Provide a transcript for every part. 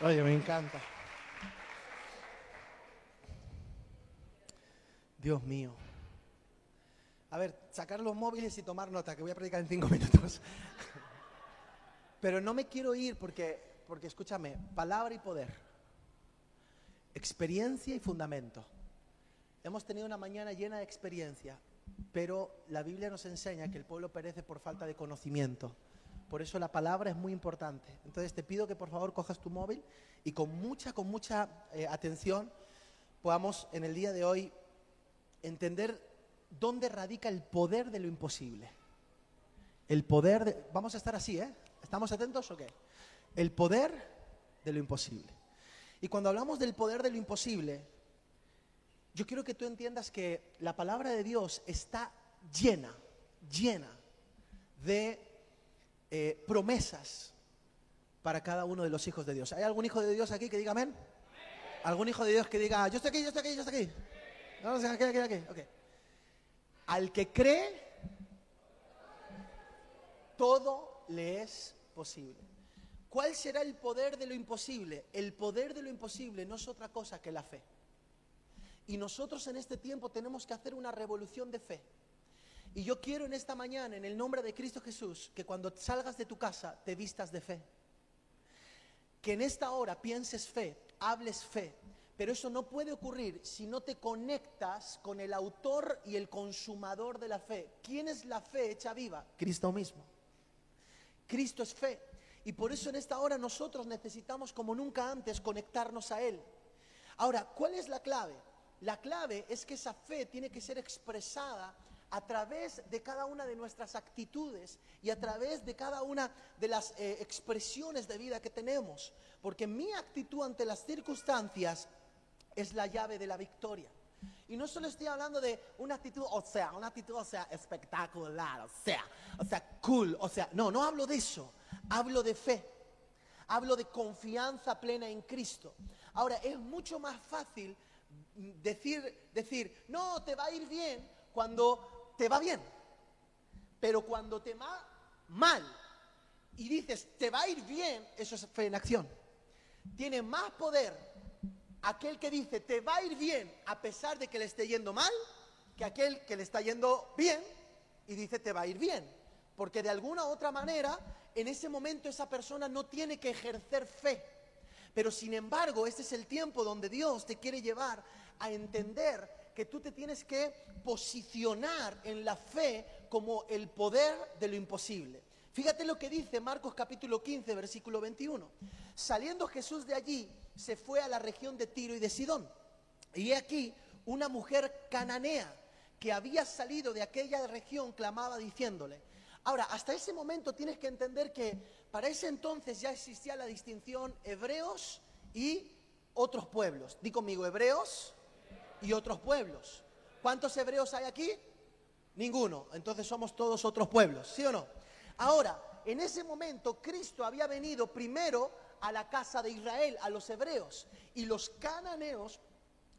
Oye, me encanta. Dios mío. A ver, sacar los móviles y tomar nota, que voy a predicar en cinco minutos. Pero no me quiero ir porque, porque escúchame, palabra y poder, experiencia y fundamento. Hemos tenido una mañana llena de experiencia, pero la Biblia nos enseña que el pueblo perece por falta de conocimiento. Por eso la palabra es muy importante. Entonces te pido que por favor cojas tu móvil y con mucha, con mucha eh, atención podamos en el día de hoy entender dónde radica el poder de lo imposible. El poder de... Vamos a estar así, ¿eh? ¿Estamos atentos o qué? El poder de lo imposible. Y cuando hablamos del poder de lo imposible, yo quiero que tú entiendas que la palabra de Dios está llena, llena de eh, promesas para cada uno de los hijos de Dios. ¿Hay algún hijo de Dios aquí que diga amén? ¿Algún hijo de Dios que diga, yo estoy aquí, yo estoy aquí, yo estoy aquí? Vamos aquí, aquí, aquí. Okay. Al que cree, todo le es posible. ¿Cuál será el poder de lo imposible? El poder de lo imposible no es otra cosa que la fe. Y nosotros en este tiempo tenemos que hacer una revolución de fe. Y yo quiero en esta mañana, en el nombre de Cristo Jesús, que cuando salgas de tu casa te vistas de fe. Que en esta hora pienses fe, hables fe. Pero eso no puede ocurrir si no te conectas con el autor y el consumador de la fe. ¿Quién es la fe hecha viva? Cristo mismo. Cristo es fe. Y por eso en esta hora nosotros necesitamos como nunca antes conectarnos a Él. Ahora, ¿cuál es la clave? La clave es que esa fe tiene que ser expresada a través de cada una de nuestras actitudes y a través de cada una de las eh, expresiones de vida que tenemos. Porque mi actitud ante las circunstancias es la llave de la victoria. Y no solo estoy hablando de una actitud, o sea, una actitud, o sea, espectacular, o sea, o sea, cool, o sea, no, no hablo de eso, hablo de fe, hablo de confianza plena en Cristo. Ahora, es mucho más fácil decir, decir, no, te va a ir bien cuando te va bien, pero cuando te va mal y dices, te va a ir bien, eso es fe en acción. Tiene más poder aquel que dice te va a ir bien a pesar de que le esté yendo mal, que aquel que le está yendo bien y dice te va a ir bien. Porque de alguna u otra manera, en ese momento esa persona no tiene que ejercer fe. Pero sin embargo, este es el tiempo donde Dios te quiere llevar a entender que tú te tienes que posicionar en la fe como el poder de lo imposible. Fíjate lo que dice Marcos capítulo 15, versículo 21. Saliendo Jesús de allí, se fue a la región de Tiro y de Sidón. Y aquí una mujer cananea que había salido de aquella región clamaba diciéndole. Ahora, hasta ese momento tienes que entender que para ese entonces ya existía la distinción hebreos y otros pueblos. Di conmigo, hebreos y otros pueblos. ¿Cuántos hebreos hay aquí? Ninguno. Entonces somos todos otros pueblos, ¿sí o no? Ahora, en ese momento Cristo había venido primero a la casa de Israel, a los hebreos. Y los cananeos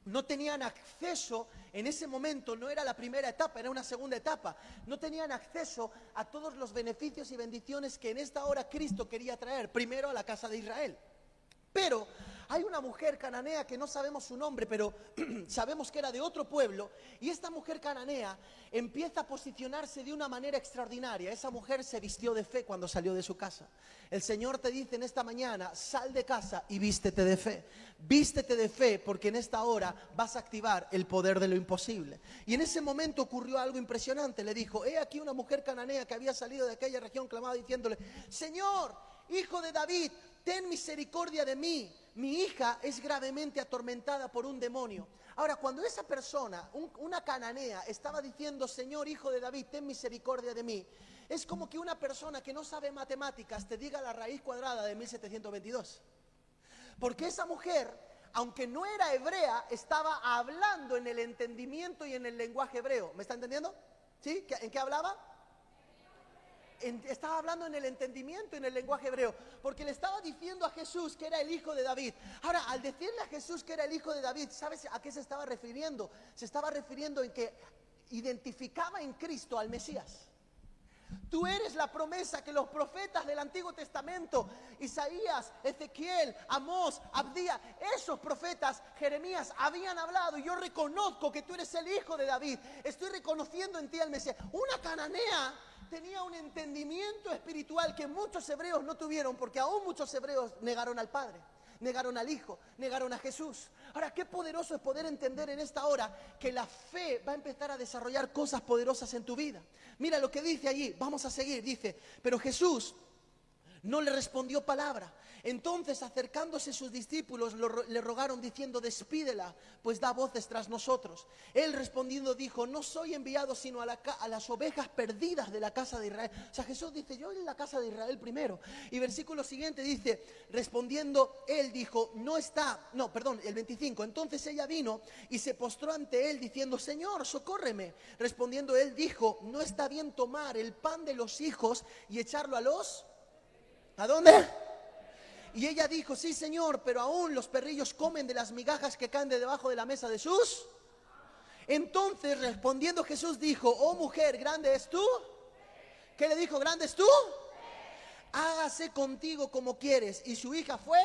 no tenían acceso, en ese momento no era la primera etapa, era una segunda etapa, no tenían acceso a todos los beneficios y bendiciones que en esta hora Cristo quería traer, primero a la casa de Israel. Pero hay una mujer cananea que no sabemos su nombre, pero sabemos que era de otro pueblo, y esta mujer cananea empieza a posicionarse de una manera extraordinaria. Esa mujer se vistió de fe cuando salió de su casa. El Señor te dice en esta mañana, sal de casa y vístete de fe. Vístete de fe porque en esta hora vas a activar el poder de lo imposible. Y en ese momento ocurrió algo impresionante. Le dijo, he aquí una mujer cananea que había salido de aquella región clamada diciéndole, Señor, hijo de David, ten misericordia de mí mi hija es gravemente atormentada por un demonio. Ahora, cuando esa persona, una cananea, estaba diciendo, Señor, hijo de David, ten misericordia de mí, es como que una persona que no sabe matemáticas te diga la raíz cuadrada de 1722. Porque esa mujer, aunque no era hebrea, estaba hablando en el entendimiento y en el lenguaje hebreo. ¿Me está entendiendo? ¿Sí? ¿En qué hablaba? Estaba hablando en el entendimiento, en el lenguaje hebreo, porque le estaba diciendo a Jesús que era el hijo de David. Ahora, al decirle a Jesús que era el hijo de David, ¿sabes a qué se estaba refiriendo? Se estaba refiriendo en que identificaba en Cristo al Mesías. Tú eres la promesa que los profetas del Antiguo Testamento, Isaías, Ezequiel, Amós, Abdía, esos profetas, Jeremías, habían hablado. Y yo reconozco que tú eres el hijo de David. Estoy reconociendo en ti al Mesías. Una cananea tenía un entendimiento espiritual que muchos hebreos no tuvieron, porque aún muchos hebreos negaron al Padre negaron al Hijo, negaron a Jesús. Ahora, qué poderoso es poder entender en esta hora que la fe va a empezar a desarrollar cosas poderosas en tu vida. Mira lo que dice allí, vamos a seguir, dice, pero Jesús no le respondió palabra. Entonces, acercándose sus discípulos, le rogaron diciendo, despídela, pues da voces tras nosotros. Él respondiendo dijo, no soy enviado sino a, las ovejas perdidas de la casa de Israel. O sea, Jesús dice, yo en la casa de Israel primero. Y versículo siguiente dice, respondiendo, él dijo, no está, no, perdón, el 25. Entonces ella vino y se postró ante él diciendo, Señor, socórreme. Respondiendo él dijo, no está bien tomar el pan de los hijos y echarlo a los ¿A dónde? Y ella dijo, sí señor, pero aún los perrillos comen de las migajas que caen de debajo de la mesa de sus. Entonces respondiendo Jesús dijo, oh mujer, grande es tú. ¿Qué le dijo, grande es tú? Hágase contigo como quieres. Y su hija fue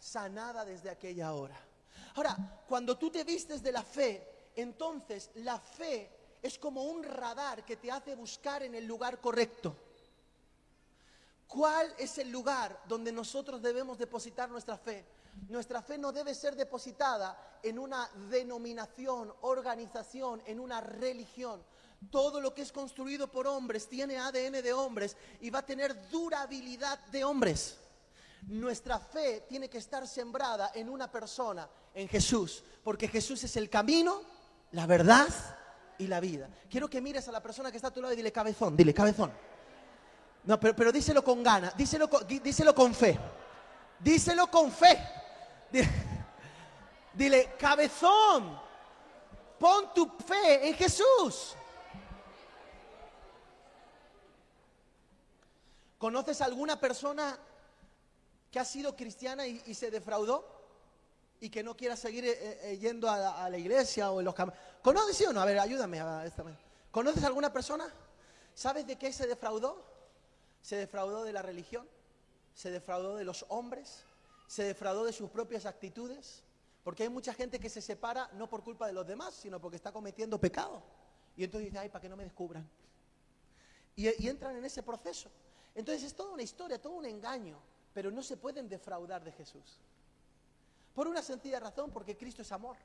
sanada desde aquella hora. Ahora, cuando tú te vistes de la fe, entonces la fe es como un radar que te hace buscar en el lugar correcto. ¿Cuál es el lugar donde nosotros debemos depositar nuestra fe? Nuestra fe no debe ser depositada en una denominación, organización, en una religión. Todo lo que es construido por hombres tiene ADN de hombres y va a tener durabilidad de hombres. Nuestra fe tiene que estar sembrada en una persona, en Jesús, porque Jesús es el camino, la verdad y la vida. Quiero que mires a la persona que está a tu lado y dile cabezón, dile cabezón. No, pero, pero díselo con ganas, díselo, díselo con fe. Díselo con fe. Dile, cabezón, pon tu fe en Jesús. ¿Conoces alguna persona que ha sido cristiana y, se defraudó? Y que no quiera seguir eh, eh, yendo a la, iglesia o en los caminos. ¿Conoces o no? A ver, ayúdame a esta ¿Conoces alguna persona? ¿Sabes de qué se defraudó? Se defraudó de la religión, se defraudó de los hombres, se defraudó de sus propias actitudes, porque hay mucha gente que se separa no por culpa de los demás, sino porque está cometiendo pecado. Y entonces dice, ay, para que no me descubran. Y, y entran en ese proceso. Entonces es toda una historia, todo un engaño, pero no se pueden defraudar de Jesús. Por una sencilla razón, porque Cristo es amor.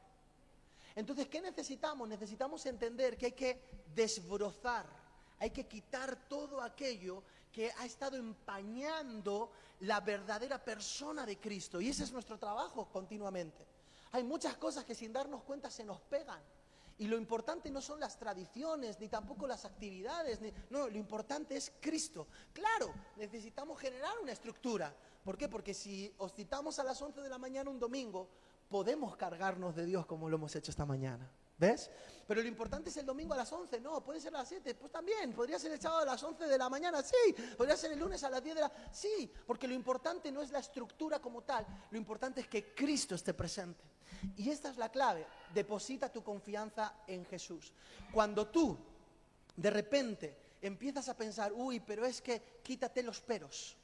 Entonces, ¿qué necesitamos? Necesitamos entender que hay que desbrozar, hay que quitar todo aquello que ha estado empañando la verdadera persona de Cristo. Y ese es nuestro trabajo continuamente. Hay muchas cosas que sin darnos cuenta se nos pegan. Y lo importante no son las tradiciones, ni tampoco las actividades. no, lo importante es Cristo. Claro, necesitamos generar una estructura. ¿Por qué? Porque si os citamos a las 11 de la mañana un domingo, podemos cargarnos de Dios como lo hemos hecho esta mañana. ¿Ves? Pero lo importante es el domingo a las 11, no, puede ser a las 7, pues también, podría ser el sábado a las 11 de la mañana, sí, podría ser el lunes a las 10 de la... Sí, porque lo importante no es la estructura como tal, lo importante es que Cristo esté presente. Y esta es la clave, deposita tu confianza en Jesús. Cuando tú, de repente, empiezas a pensar, uy, pero es que quítate los peros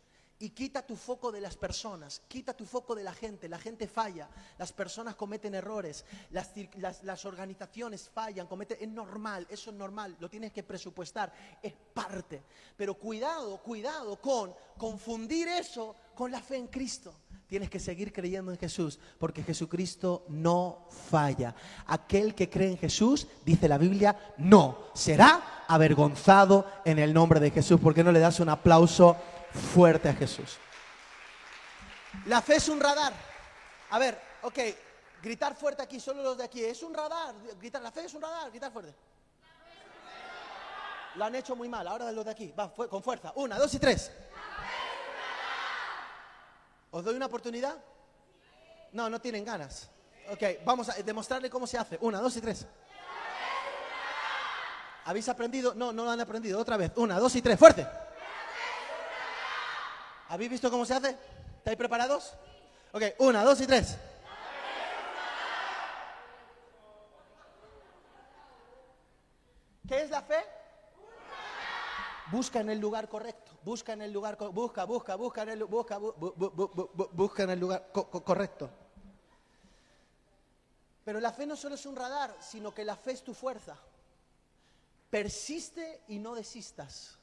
y quita tu foco de las personas, quita tu foco de la gente. La gente falla, las personas cometen errores, las, organizaciones fallan, cometen, es normal, eso es normal, lo tienes que presupuestar, es parte. Pero cuidado, cuidado con confundir eso con la fe en Cristo. Tienes que seguir creyendo en Jesús, porque Jesucristo no falla. Aquel que cree en Jesús, dice la Biblia, no será avergonzado en el nombre de Jesús. ¿Por qué no le das un aplauso? Fuerte a Jesús. La fe es un radar. A ver, ok, gritar fuerte aquí, solo los de aquí. Es un radar. Gritar, la fe es un radar, gritar fuerte. Lo han hecho muy mal, ahora los de aquí. Va, con fuerza. Una, dos y tres. ¿Os doy una oportunidad? No, no tienen ganas. Ok, vamos a demostrarle cómo se hace. Una, dos y tres. ¿Habéis aprendido? No, no lo han aprendido. Otra vez. Una, dos y tres. Fuerte. ¿Habéis visto cómo se hace? ¿Estáis preparados? Ok, una, dos y tres. ¿Qué es la fe? Busca en el lugar correcto. Busca en el lugar busca, busca, busca en el busca, bu- bu- bu- bu- bu- busca en el lugar co- co- correcto. Pero la fe no solo es un radar, sino que la fe es tu fuerza. Persiste y no desistas.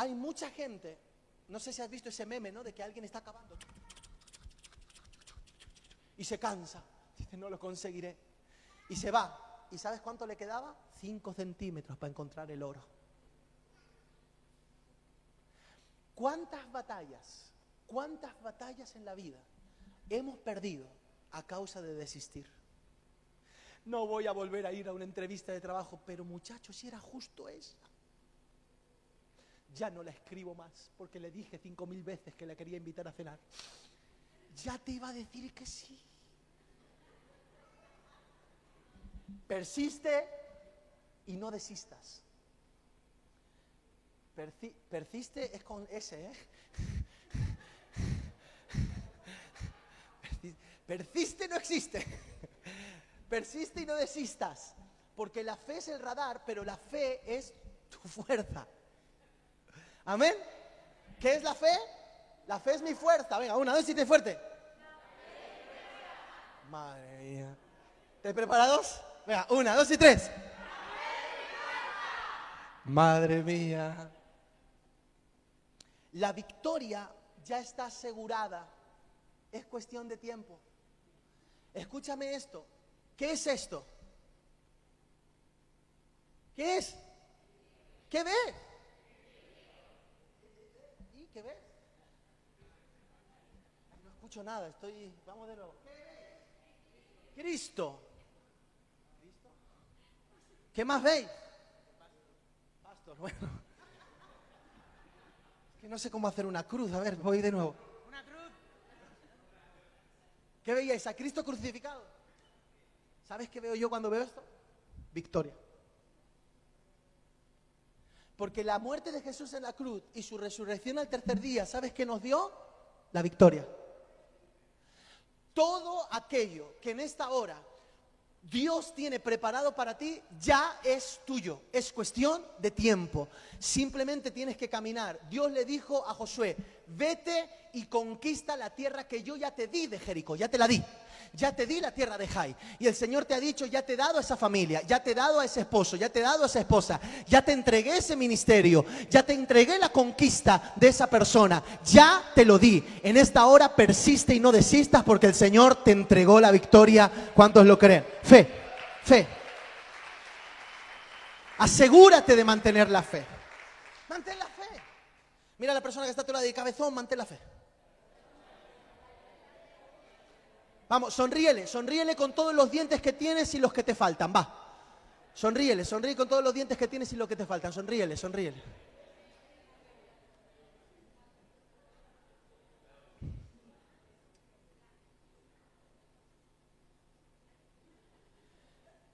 Hay mucha gente, no sé si has visto ese meme, ¿no? De que alguien está acabando y se cansa. Dice, no lo conseguiré. Y se va. ¿Y sabes cuánto le quedaba? Cinco centímetros para encontrar el oro. ¿Cuántas batallas, cuántas batallas en la vida hemos perdido a causa de desistir? No voy a volver a ir a una entrevista de trabajo, pero muchachos, si era justo esa. Ya no la escribo más porque le dije cinco mil veces que la quería invitar a cenar. Ya te iba a decir que sí. Persiste y no desistas. Persiste es con S, ¿eh? Persi- Persiste no existe. Persiste y no desistas. Porque la fe es el radar, pero la fe es tu fuerza. Amén. ¿Qué es la fe? La fe es mi fuerza. Venga, una, dos tres fuerte. Madre mía. ¿Estáis preparados? Venga, una, dos y tres. Madre mía. La victoria ya está asegurada. Es cuestión de tiempo. Escúchame esto. ¿Qué es esto? ¿Qué es? ¿Qué ves? ¿Y qué ves? No escucho nada, estoy... Vamos de nuevo. Cristo. ¿Cristo? ¿Qué más veis? Pastor, bueno. Es que no sé cómo hacer una cruz. A ver, voy de nuevo. Una cruz. ¿Qué veíais? ¿A Cristo crucificado? ¿Sabes qué veo yo cuando veo esto? Victoria. Porque la muerte de Jesús en la cruz y su resurrección al tercer día, ¿sabes qué nos dio? La victoria. Todo aquello que en esta hora Dios tiene preparado para ti ya es tuyo. Es cuestión de tiempo. Simplemente tienes que caminar. Dios le dijo a Josué, vete y conquista la tierra que yo ya te di de Jericó. Ya te la di. Ya te di la tierra de Jai. Y el Señor te ha dicho, ya te he dado a esa familia, ya te he dado a ese esposo, ya te he dado a esa esposa, ya te entregué ese ministerio, ya te entregué la conquista de esa persona, ya te lo di. En esta hora persiste y no desistas porque el Señor te entregó la victoria. ¿Cuántos lo creen? Fe, fe. Asegúrate de mantener la fe. Mantén la fe. Mira a la persona que está a tu lado cabezón, mantén la fe. Vamos, sonríele, sonríele con todos los dientes que tienes y los que te faltan, va. Sonríele, sonríe con todos los dientes que tienes y los que te faltan, sonríele, sonríele.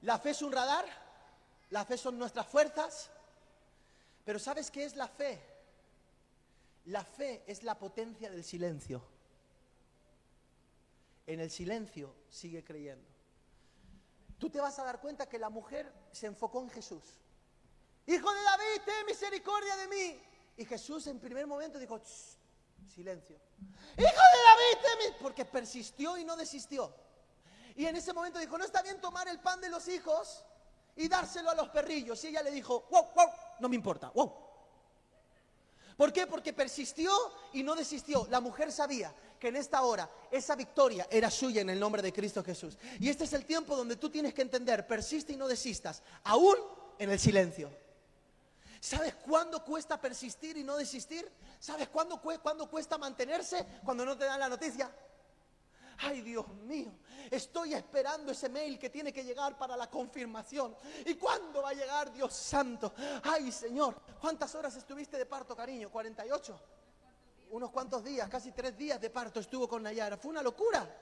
La fe es un radar, la fe son nuestras fuerzas, pero ¿sabes qué es la fe? La fe es la potencia del silencio. En el silencio sigue creyendo. Tú te vas a dar cuenta que la mujer se enfocó en Jesús. Hijo de David, ten misericordia de mí. Y Jesús en primer momento dijo, "Shh, silencio. Hijo de David, ten mis-", porque persistió y no desistió. Y en ese momento dijo, no está bien tomar el pan de los hijos y dárselo a los perrillos. Y ella le dijo, wow, wow, no me importa, wow. ¿Por qué? Porque persistió y no desistió. La mujer sabía que en esta hora esa victoria era suya en el nombre de Cristo Jesús. Y este es el tiempo donde tú tienes que entender, persiste y no desistas, aún en el silencio. ¿Sabes cuándo cuesta persistir y no desistir? ¿Sabes cuándo, cue- cuándo cuesta mantenerse? Cuando no te dan la noticia. Ay, Dios mío, estoy esperando ese mail que tiene que llegar para la confirmación. ¿Y cuándo va a llegar, Dios santo? Ay, Señor, ¿cuántas horas estuviste de parto, cariño? ¿48? Unos cuantos días, casi tres días de parto estuvo con Nayara. Fue una locura.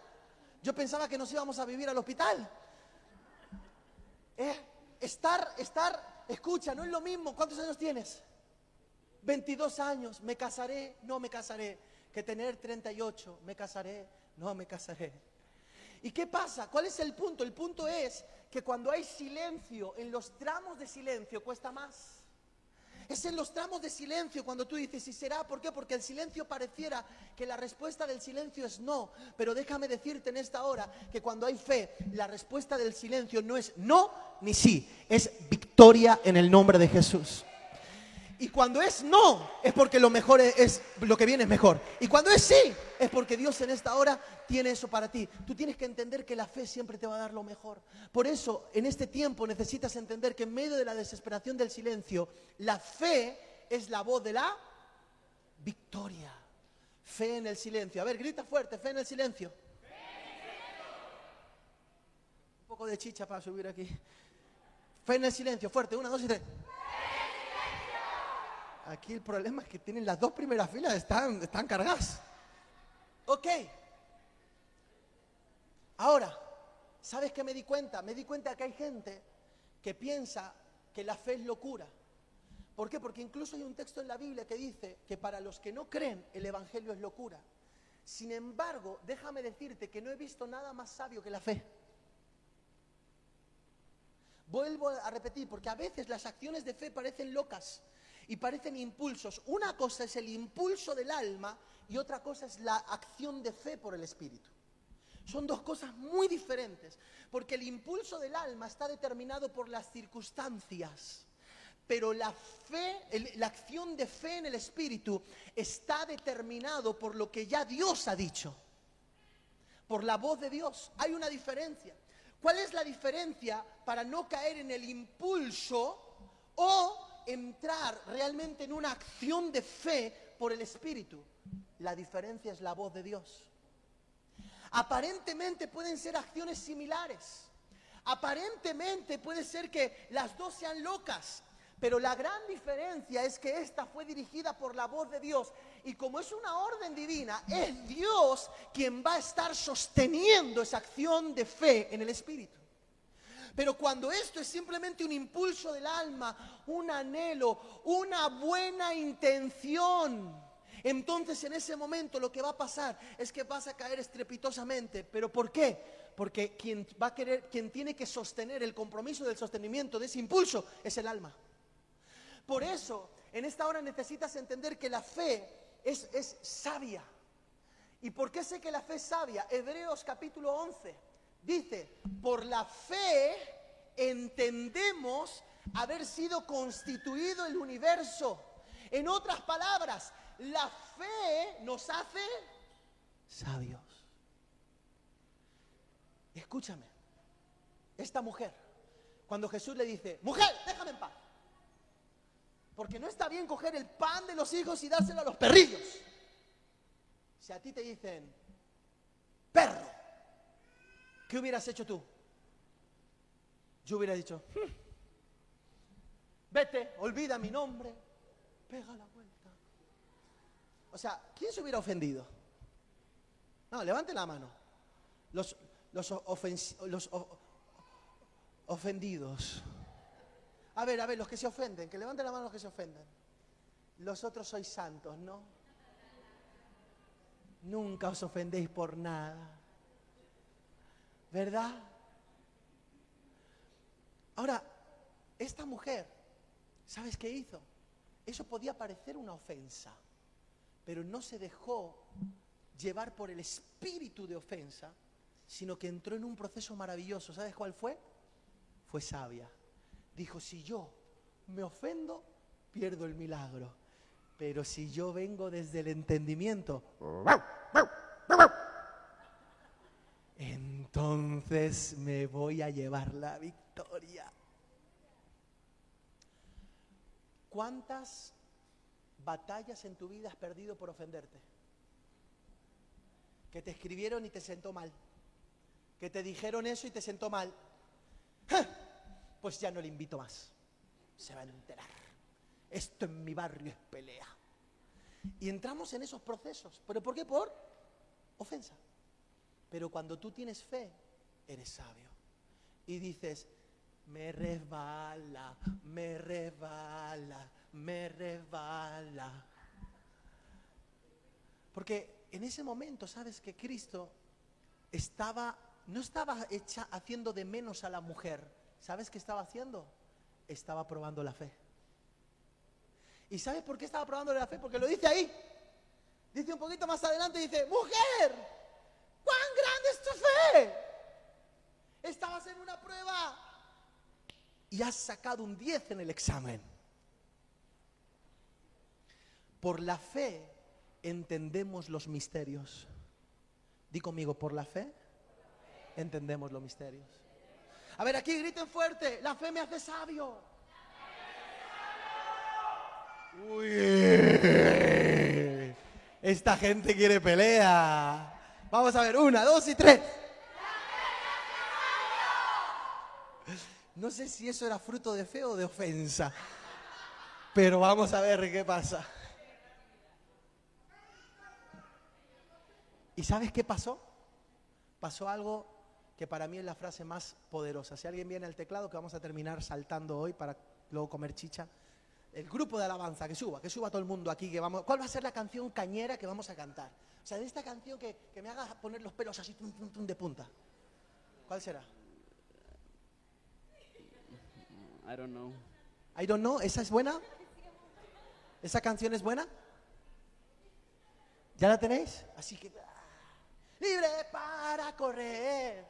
Yo pensaba que nos íbamos a vivir al hospital. Eh, estar, estar, escucha, no es lo mismo. ¿Cuántos años tienes? 22 años, me casaré, no me casaré. Que tener 38, me casaré, no me casaré. ¿Y qué pasa? ¿Cuál es el punto? El punto es que cuando hay silencio, en los tramos de silencio cuesta más. Es en los tramos de silencio cuando tú dices, ¿y será? ¿Por qué? Porque el silencio pareciera que la respuesta del silencio es no. Pero déjame decirte en esta hora que cuando hay fe, la respuesta del silencio no es no ni sí, es victoria en el nombre de Jesús. Y cuando es no, es porque lo mejor es, es, lo que viene es mejor. Y cuando es sí, es porque Dios en esta hora tiene eso para ti. Tú tienes que entender que la fe siempre te va a dar lo mejor. Por eso, en este tiempo necesitas entender que en medio de la desesperación del silencio, la fe es la voz de la victoria. Fe en el silencio. A ver, grita fuerte, fe en el silencio. Un poco de chicha para subir aquí. Fe en el silencio, fuerte, una, dos y tres. Aquí el problema es que tienen las dos primeras filas, están, están cargadas. Ok. Ahora, ¿sabes qué me di cuenta? Me di cuenta que hay gente que piensa que la fe es locura. ¿Por qué? Porque incluso hay un texto en la Biblia que dice que para los que no creen el Evangelio es locura. Sin embargo, déjame decirte que no he visto nada más sabio que la fe. Vuelvo a repetir, porque a veces las acciones de fe parecen locas y parecen impulsos. Una cosa es el impulso del alma y otra cosa es la acción de fe por el Espíritu. Son dos cosas muy diferentes, porque el impulso del alma está determinado por las circunstancias, pero la fe, la acción de fe en el Espíritu está determinado por lo que ya Dios ha dicho, por la voz de Dios. Hay una diferencia. ¿Cuál es la diferencia para no caer en el impulso o entrar realmente en una acción de fe por el Espíritu. La diferencia es la voz de Dios. Aparentemente pueden ser acciones similares. Aparentemente puede ser que las dos sean locas. Pero la gran diferencia es que esta fue dirigida por la voz de Dios. Y como es una orden divina, es Dios quien va a estar sosteniendo esa acción de fe en el Espíritu. Pero cuando esto es simplemente un impulso del alma, un anhelo, una buena intención, entonces en ese momento lo que va a pasar es que vas a caer estrepitosamente. ¿Pero por qué? Porque quien va a querer, quien tiene que sostener el compromiso del sostenimiento de ese impulso es el alma. Por eso, en esta hora necesitas entender que la fe es, es sabia. ¿Y por qué sé que la fe es sabia? Hebreos capítulo 11 Dice, por la fe entendemos haber sido constituido el universo. En otras palabras, la fe nos hace sabios. Escúchame, esta mujer, cuando Jesús le dice, mujer, déjame en paz. Porque no está bien coger el pan de los hijos y dárselo a los perrillos. Si a ti te dicen, perro, ¿Qué hubieras hecho tú? Yo hubiera dicho, hmm, vete, olvida mi nombre, pega la vuelta. O sea, ¿quién se hubiera ofendido? No, levante la mano. Los, los, los ofendidos. A ver, a ver, los que se ofenden, que levanten la mano los que se ofenden. Los otros sois santos, ¿no? Nunca os ofendéis por nada. ¿Verdad? Ahora, esta mujer, ¿sabes qué hizo? Eso podía parecer una ofensa, pero no se dejó llevar por el espíritu de ofensa, sino que entró en un proceso maravilloso. ¿Sabes cuál fue? Fue sabia. Dijo, si yo me ofendo, pierdo el milagro. Pero si yo vengo desde el entendimiento, entonces me voy a llevar la victoria. ¿Cuántas batallas en tu vida has perdido por ofenderte? Que te escribieron y te sentó mal. Que te dijeron eso y te sentó mal. Pues ya no le invito más. Se va a enterar. Esto en mi barrio es pelea. Y entramos en esos procesos. ¿Pero por qué? Por ofensa. Pero cuando tú tienes fe, eres sabio. Y dices, me resbala, me resbala, me resbala. Porque en ese momento, sabes que Cristo estaba, no estaba hecha, haciendo de menos a la mujer. ¿Sabes qué estaba haciendo? Estaba probando la fe. ¿Y sabes por qué estaba probando la fe? Porque lo dice ahí. Dice un poquito más adelante, dice, mujer, ¿cuán grande es tu fe? Estabas en una prueba y has sacado un 10 en el examen. Por la fe entendemos los misterios. Di conmigo, por la fe entendemos los misterios. A ver, aquí griten fuerte, la fe me hace sabio. Uy, esta gente quiere pelea. Vamos a ver, una, dos y tres. No sé si eso era fruto de fe o de ofensa, pero vamos a ver qué pasa. ¿Y sabes qué pasó? Pasó algo que para mí es la frase más poderosa. Si alguien viene al teclado, que vamos a terminar saltando hoy para luego comer chicha. El grupo de alabanza, que suba, que suba todo el mundo aquí, que vamos. ¿Cuál va a ser la canción cañera que vamos a cantar? O sea, de esta canción que, me haga poner los pelos así de punta. ¿Cuál será? I don't know. I don't know, ¿esa es buena? ¿Esa canción es buena? ¿Ya la tenéis? Así que libre para correr.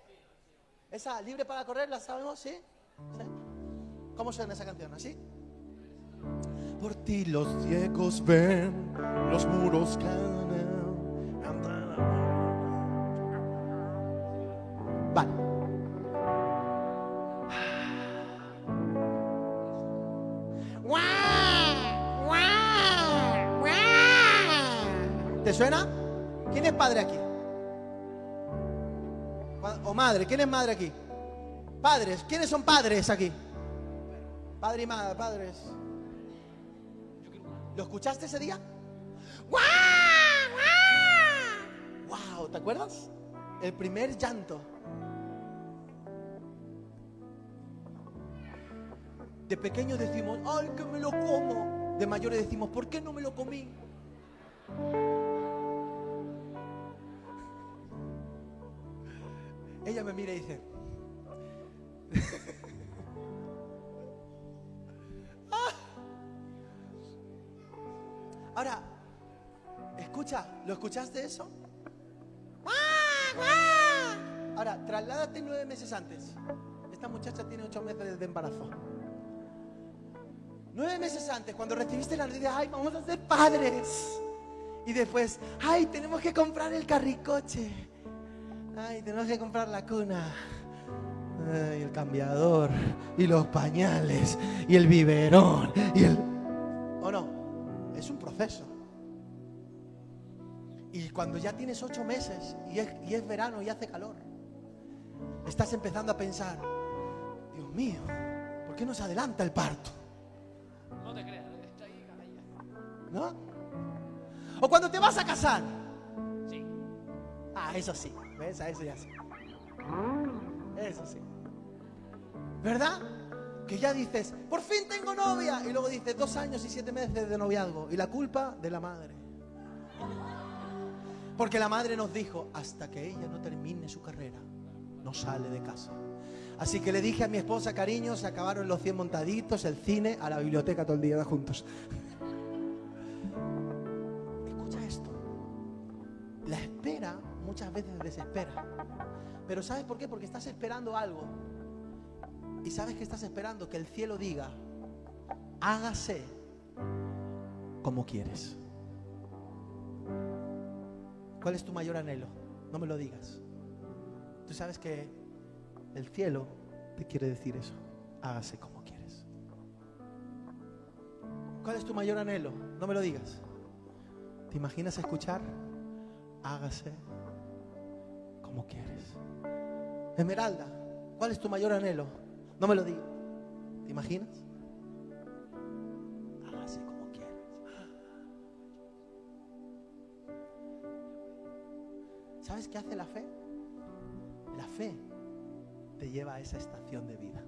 Esa, libre para correr, ¿la sabemos? ¿Sí? ¿Cómo suena esa canción? ¿Así? Por ti los ciegos ven, los muros caen. Vale. ¿Te suena? ¿Quién es padre aquí? Madre. ¿Quién es madre aquí? Padres. ¿Quiénes son padres aquí? Padre y madre, padres. ¿Lo escuchaste ese día? ¡Wow! ¡Wow! ¿Te acuerdas? El primer llanto. De pequeños decimos, ¡ay, que me lo como! De mayores decimos, ¿por qué no me lo comí? Me mira y dice, ah". Ahora, escucha, ¿lo escuchaste eso? Ahora, trasládate nueve meses antes. Esta muchacha tiene ocho meses de embarazo. Nueve meses antes, cuando recibiste la noticia, ay, vamos a ser padres. Y después, ay, tenemos que comprar el carricoche. Ay, tenemos que comprar la cuna. Ay, el cambiador. Y los pañales. Y el biberón. Y el... ¿O no? Es un proceso. Y cuando ya tienes ocho meses y es, y es verano y hace calor, estás empezando a pensar, Dios mío, ¿por qué no se adelanta el parto? No te creas, está ahí, ¿No? O cuando te vas a casar. Sí. Ah, eso sí. A eso ya sí. Eso sí. ¿Verdad? Que ya dices, por fin tengo novia. Y luego dices, dos años y siete meses de noviazgo. Y la culpa de la madre. Porque la madre nos dijo, hasta que ella no termine su carrera, no sale de casa. Así que le dije a mi esposa, cariño, se acabaron los 100 montaditos, el cine, a la biblioteca todo el día juntos. Desespera. Pero ¿sabes por qué? Porque estás esperando algo. Y sabes que estás esperando que el cielo diga, hágase como quieres. ¿Cuál es tu mayor anhelo? No me lo digas. Tú sabes que el cielo te quiere decir eso. Hágase como quieres. ¿Cuál es tu mayor anhelo? No me lo digas. ¿Te imaginas escuchar? Hágase como quieres. Esmeralda, ¿cuál es tu mayor anhelo? No me lo digas. ¿Te imaginas? Hágase como quieres. ¿Sabes qué hace la fe? La fe te lleva a esa estación de vida.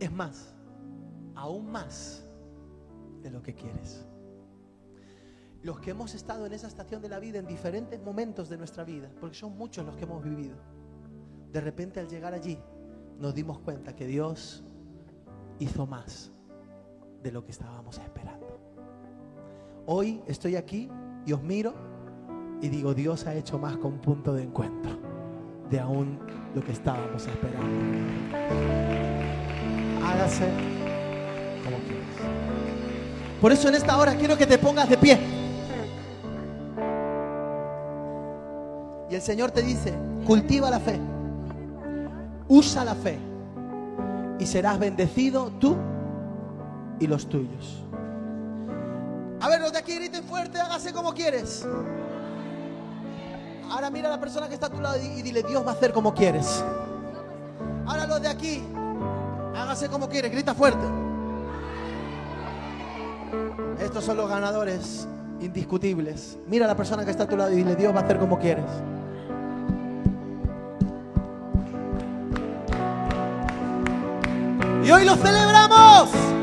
Es más, aún más de lo que quieres los que hemos estado en esa estación de la vida en diferentes momentos de nuestra vida, porque son muchos los que hemos vivido, de repente al llegar allí nos dimos cuenta que Dios hizo más de lo que estábamos esperando. Hoy estoy aquí y os miro y digo, Dios ha hecho más con punto de encuentro de aún lo que estábamos esperando. Hágase como quieras. Por eso en esta hora quiero que te pongas de pie. Y el Señor te dice, cultiva la fe, usa la fe y serás bendecido tú y los tuyos. A ver, los de aquí griten fuerte, hágase como quieres. Ahora mira a la persona que está a tu lado y dile, Dios va a hacer como quieres. Ahora los de aquí, hágase como quieres, grita fuerte. Estos son los ganadores indiscutibles. Mira a la persona que está a tu lado y dile, Dios va a hacer como quieres. Y hoy lo celebramos.